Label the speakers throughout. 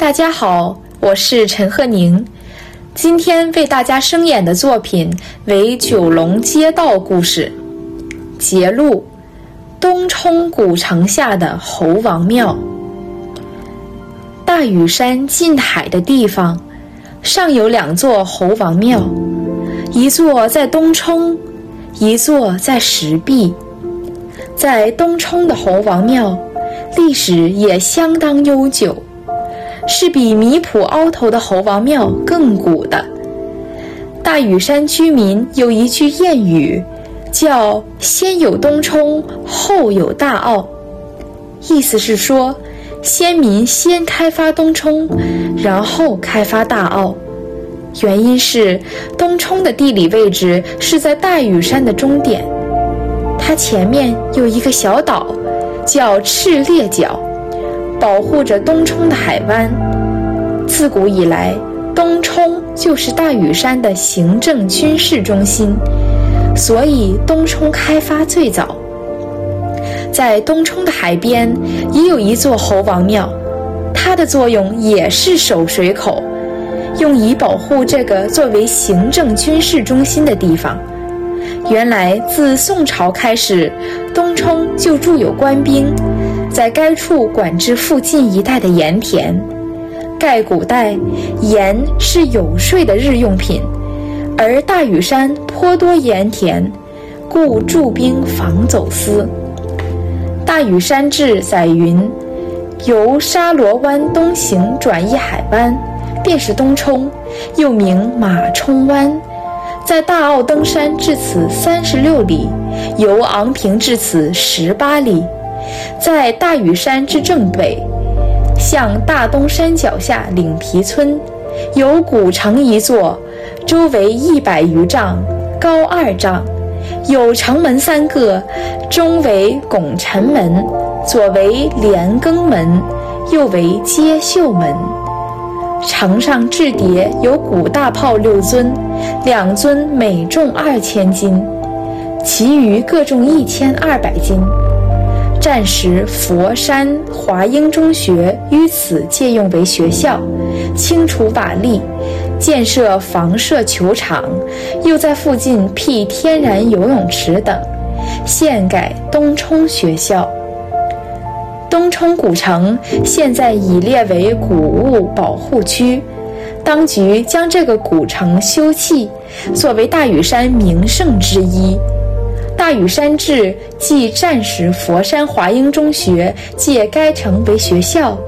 Speaker 1: 大家好，我是陈鹤宁，今天为大家声演的作品为九龙街道故事。节录：东冲古城下的猴王庙。大屿山近海的地方，上有两座猴王庙，一座在东冲，一座在石壁。在东冲的猴王庙，历史也相当悠久。是比米埔凹头的猴王庙更古的。大屿山居民有一句谚语，叫“先有东冲，后有大澳”，意思是说，先民先开发东冲，然后开发大澳。原因是东冲的地理位置是在大屿山的终点，它前面有一个小岛，叫赤烈角。保护着东冲的海湾。自古以来，东冲就是大屿山的行政军事中心，所以东冲开发最早。在东冲的海边也有一座猴王庙，它的作用也是守水口，用以保护这个作为行政军事中心的地方。原来自宋朝开始，东冲就驻有官兵。在该处管制附近一带的盐田，盖古代盐是有税的日用品，而大屿山颇多盐田，故驻兵防走私。《大屿山志》载云：由沙螺湾东行转一海湾，便是东冲，又名马冲湾。在大澳登山至此三十六里，由昂坪至此十八里。在大屿山之正北，向大东山脚下岭皮村，有古城一座，周围一百余丈，高二丈，有城门三个，中为拱辰门，左为连更门，右为接秀门。城上置叠有古大炮六尊，两尊每重二千斤，其余各重一千二百斤。暂时，佛山华英中学于此借用为学校，清除瓦砾，建设房舍球场，又在附近辟天然游泳池等，现改东冲学校。东冲古城现在已列为古物保护区，当局将这个古城修葺，作为大屿山名胜之一。大屿山志记战时佛山华英中学借该城为学校，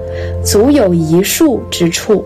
Speaker 1: 足有一树之处。